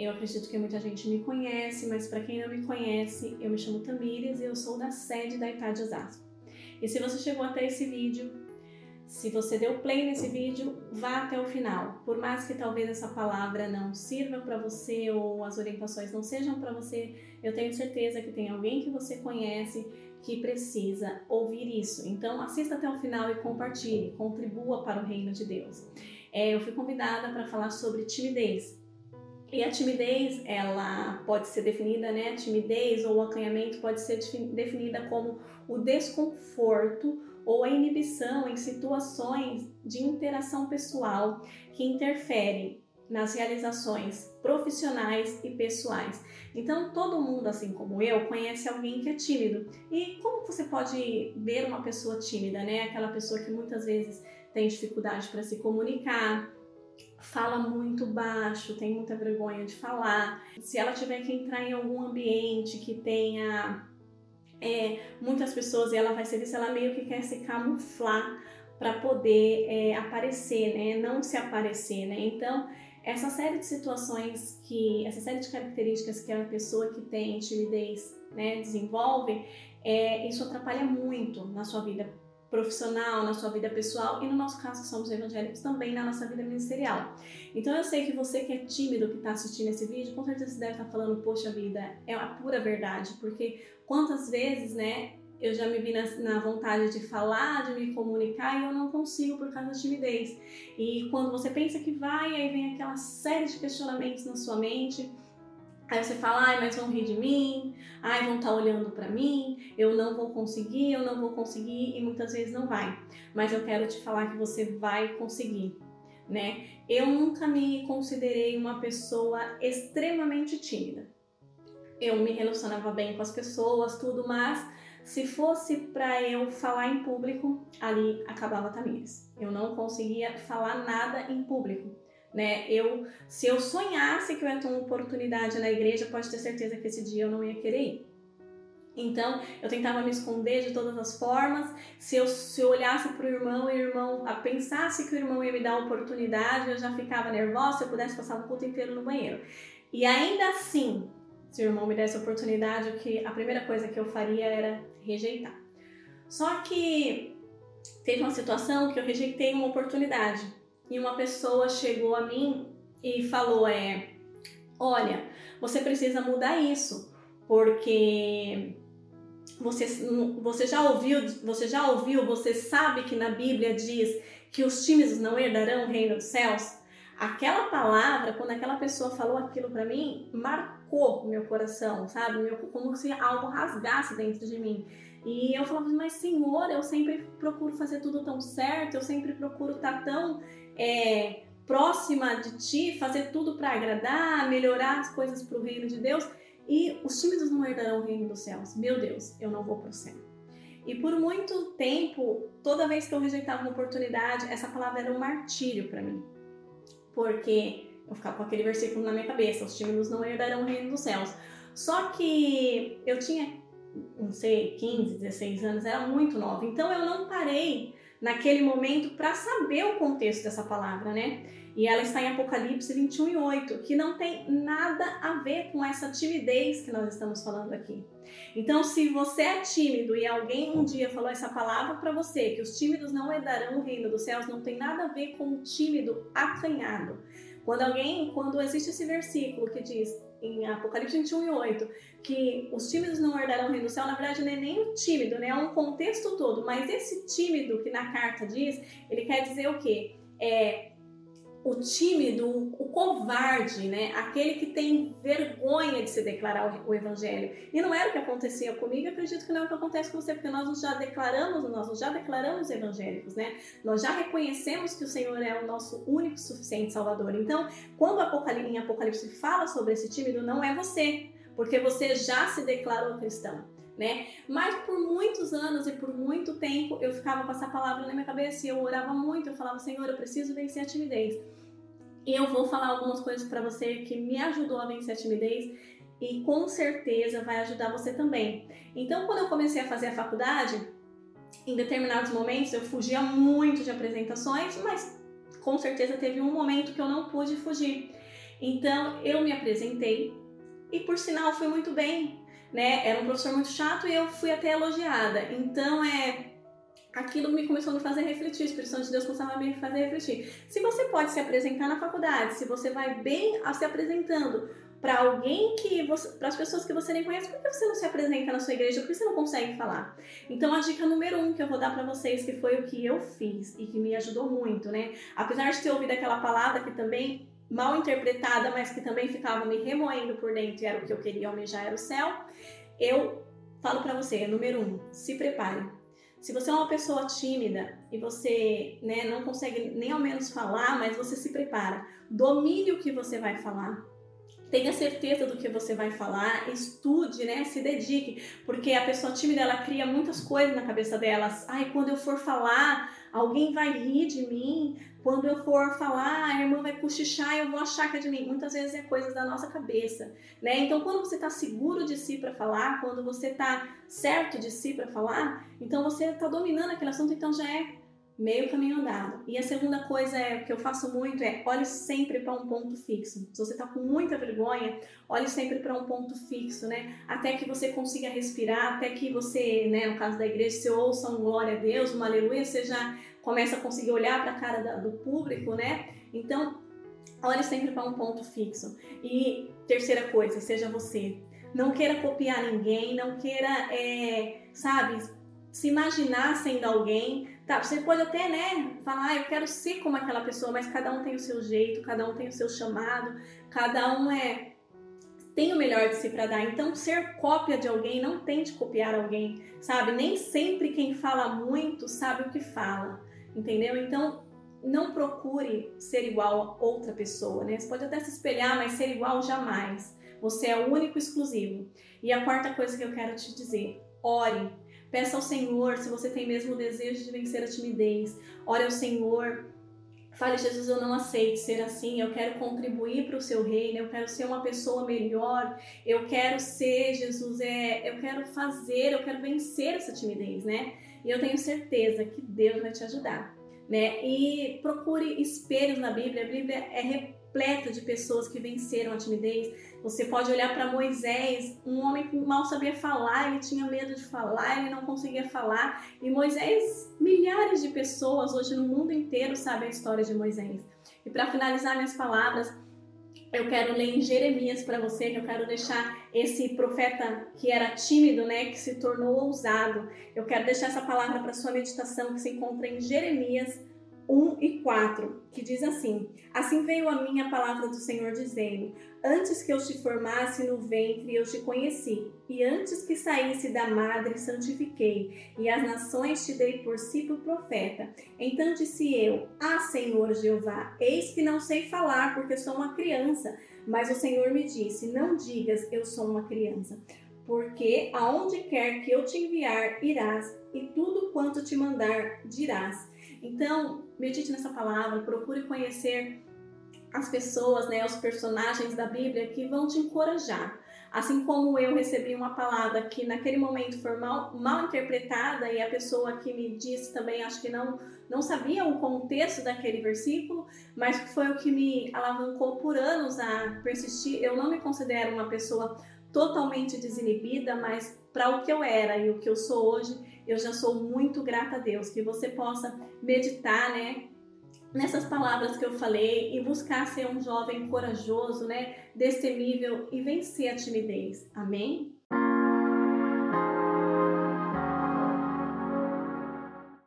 Eu acredito que muita gente me conhece, mas para quem não me conhece, eu me chamo Tamires e eu sou da sede da Itade Osasco. E se você chegou até esse vídeo, se você deu play nesse vídeo, vá até o final. Por mais que talvez essa palavra não sirva para você ou as orientações não sejam para você, eu tenho certeza que tem alguém que você conhece que precisa ouvir isso. Então, assista até o final e compartilhe, contribua para o reino de Deus. É, eu fui convidada para falar sobre timidez. E a timidez, ela pode ser definida, né? A timidez ou o acanhamento pode ser definida como o desconforto ou a inibição em situações de interação pessoal que interferem nas realizações profissionais e pessoais. Então, todo mundo, assim como eu, conhece alguém que é tímido. E como você pode ver uma pessoa tímida, né? Aquela pessoa que muitas vezes tem dificuldade para se comunicar, fala muito baixo, tem muita vergonha de falar. Se ela tiver que entrar em algum ambiente que tenha é, muitas pessoas e ela vai ser vista, ela meio que quer se camuflar para poder é, aparecer, né? Não se aparecer, né? Então, essa série de situações que, essa série de características que a pessoa que tem timidez, né, desenvolve, é, isso atrapalha muito na sua vida profissional, na sua vida pessoal e no nosso caso que somos evangélicos também na nossa vida ministerial. Então eu sei que você que é tímido que está assistindo esse vídeo, com certeza deve estar tá falando, poxa vida, é a pura verdade, porque quantas vezes, né, eu já me vi na, na, vontade de falar, de me comunicar e eu não consigo por causa da timidez. E quando você pensa que vai, aí vem aquela série de questionamentos na sua mente Aí você fala, ai, mas vão rir de mim, ai, vão estar tá olhando para mim, eu não vou conseguir, eu não vou conseguir, e muitas vezes não vai. Mas eu quero te falar que você vai conseguir, né? Eu nunca me considerei uma pessoa extremamente tímida. Eu me relacionava bem com as pessoas, tudo, mas se fosse para eu falar em público, ali acabava Tamires. Eu não conseguia falar nada em público né? Eu, se eu sonhasse que eu ia ter uma oportunidade na igreja, pode ter certeza que esse dia eu não ia querer ir. Então, eu tentava me esconder de todas as formas. Se eu, se eu olhasse para o irmão e o irmão pensasse que o irmão ia me dar oportunidade, eu já ficava nervosa se eu pudesse passar o culto inteiro no banheiro. E ainda assim, se o irmão me desse oportunidade, que a primeira coisa que eu faria era rejeitar. Só que teve uma situação que eu rejeitei uma oportunidade e uma pessoa chegou a mim e falou é, olha, você precisa mudar isso, porque você, você já ouviu, você já ouviu, você sabe que na Bíblia diz que os tímidos não herdarão o reino dos céus? Aquela palavra, quando aquela pessoa falou aquilo para mim, marcou meu coração, sabe? Meu, como se algo rasgasse dentro de mim. E eu falava, mas Senhor, eu sempre procuro fazer tudo tão certo, eu sempre procuro estar tá tão é, próxima de ti, fazer tudo para agradar, melhorar as coisas para o reino de Deus. E os tímidos não herdarão o reino dos céus. Meu Deus, eu não vou para o céu. E por muito tempo, toda vez que eu rejeitava uma oportunidade, essa palavra era um martírio para mim. Porque eu ficava com aquele versículo na minha cabeça: os tímidos não herdarão o reino dos céus. Só que eu tinha, não sei, 15, 16 anos, era muito nova. Então eu não parei naquele momento para saber o contexto dessa palavra, né? E ela está em Apocalipse 21 e 8, que não tem nada a ver com essa timidez que nós estamos falando aqui. Então, se você é tímido e alguém um dia falou essa palavra para você, que os tímidos não herdarão o reino dos céus, não tem nada a ver com o tímido acanhado. Quando alguém, quando existe esse versículo que diz em Apocalipse 21 e 8, que os tímidos não herdarão o reino do céu, na verdade não é nem o tímido, né? É um contexto todo. Mas esse tímido que na carta diz, ele quer dizer o quê? É o tímido, o covarde, né? Aquele que tem vergonha de se declarar o evangelho. E não era o que acontecia comigo, acredito que não é o que acontece com você, porque nós já declaramos, nós já declaramos evangélicos, né? Nós já reconhecemos que o Senhor é o nosso único suficiente Salvador. Então, quando em Apocalipse fala sobre esse tímido, não é você, porque você já se declarou cristão né? Mas por muitos anos e por muito tempo eu ficava com essa palavra na minha cabeça e eu orava muito, eu falava, Senhor, eu preciso vencer a timidez. E eu vou falar algumas coisas para você que me ajudou a vencer a timidez e com certeza vai ajudar você também. Então, quando eu comecei a fazer a faculdade, em determinados momentos eu fugia muito de apresentações, mas com certeza teve um momento que eu não pude fugir. Então eu me apresentei e por sinal foi muito bem, né? Era um professor muito chato e eu fui até elogiada. Então é aquilo me começou a me fazer refletir, o Espírito Santo de Deus começava a me fazer refletir. Se você pode se apresentar na faculdade, se você vai bem se apresentando para alguém que para as pessoas que você nem conhece, por que você não se apresenta na sua igreja? Por que você não consegue falar? Então a dica número um que eu vou dar para vocês, que foi o que eu fiz e que me ajudou muito, né? Apesar de ter ouvido aquela palavra que também mal interpretada, mas que também ficava me remoendo por dentro e era o que eu queria almejar, era o céu, eu falo para você, número um, se prepare. Se você é uma pessoa tímida e você né, não consegue nem ao menos falar, mas você se prepara, domine o que você vai falar, tenha certeza do que você vai falar, estude, né? Se dedique, porque a pessoa tímida ela cria muitas coisas na cabeça dela. Ai, quando eu for falar, alguém vai rir de mim. Quando eu for falar, a irmã vai cochichar e eu vou achar que é de mim. Muitas vezes é coisas da nossa cabeça, né? Então, quando você está seguro de si para falar, quando você está certo de si para falar, então você está dominando aquele assunto, então já é meio caminho andado. E a segunda coisa é que eu faço muito é olhe sempre para um ponto fixo. Se você está com muita vergonha, olhe sempre para um ponto fixo, né? Até que você consiga respirar, até que você, né, no caso da igreja, você ouça um glória a Deus, um aleluia, você já começa a conseguir olhar para a cara do público, né? Então, olhe sempre para um ponto fixo. E terceira coisa, seja você. Não queira copiar ninguém, não queira, é, sabe, se imaginar sendo alguém, tá? Você pode até, né, falar, ah, eu quero ser como aquela pessoa, mas cada um tem o seu jeito, cada um tem o seu chamado, cada um é tem o melhor de si para dar. Então, ser cópia de alguém, não tente copiar alguém, sabe? Nem sempre quem fala muito sabe o que fala, entendeu? Então, não procure ser igual a outra pessoa, né? Você pode até se espelhar, mas ser igual jamais. Você é único exclusivo. E a quarta coisa que eu quero te dizer, ore Peça ao Senhor se você tem mesmo o desejo de vencer a timidez. Ore ao Senhor. Fale, Jesus, eu não aceito ser assim. Eu quero contribuir para o seu reino. Eu quero ser uma pessoa melhor. Eu quero ser, Jesus, é, eu quero fazer, eu quero vencer essa timidez, né? E eu tenho certeza que Deus vai te ajudar, né? E procure espelhos na Bíblia. A Bíblia é repleta de pessoas que venceram a timidez você pode olhar para Moisés, um homem que mal sabia falar, ele tinha medo de falar, ele não conseguia falar. E Moisés, milhares de pessoas hoje no mundo inteiro sabem a história de Moisés. E para finalizar minhas palavras, eu quero ler em Jeremias para você, que eu quero deixar esse profeta que era tímido, né, que se tornou ousado. Eu quero deixar essa palavra para sua meditação que se encontra em Jeremias 1 e 4, que diz assim: Assim veio a minha palavra do Senhor dizendo: Antes que eu te formasse no ventre, eu te conheci, e antes que saísse da madre, santifiquei, e as nações te dei por si por profeta. Então disse eu: Ah, Senhor Jeová, eis que não sei falar, porque sou uma criança. Mas o Senhor me disse: Não digas, eu sou uma criança porque aonde quer que eu te enviar, irás, e tudo quanto te mandar, dirás. Então, medite nessa palavra, procure conhecer as pessoas, né, os personagens da Bíblia que vão te encorajar. Assim como eu recebi uma palavra que naquele momento foi mal, mal interpretada e a pessoa que me disse também, acho que não, não sabia o contexto daquele versículo, mas foi o que me alavancou por anos a persistir. Eu não me considero uma pessoa totalmente desinibida, mas para o que eu era e o que eu sou hoje, eu já sou muito grata a Deus. Que você possa meditar, né? Nessas palavras que eu falei e buscar ser um jovem corajoso, né? Destemível e vencer a timidez. Amém?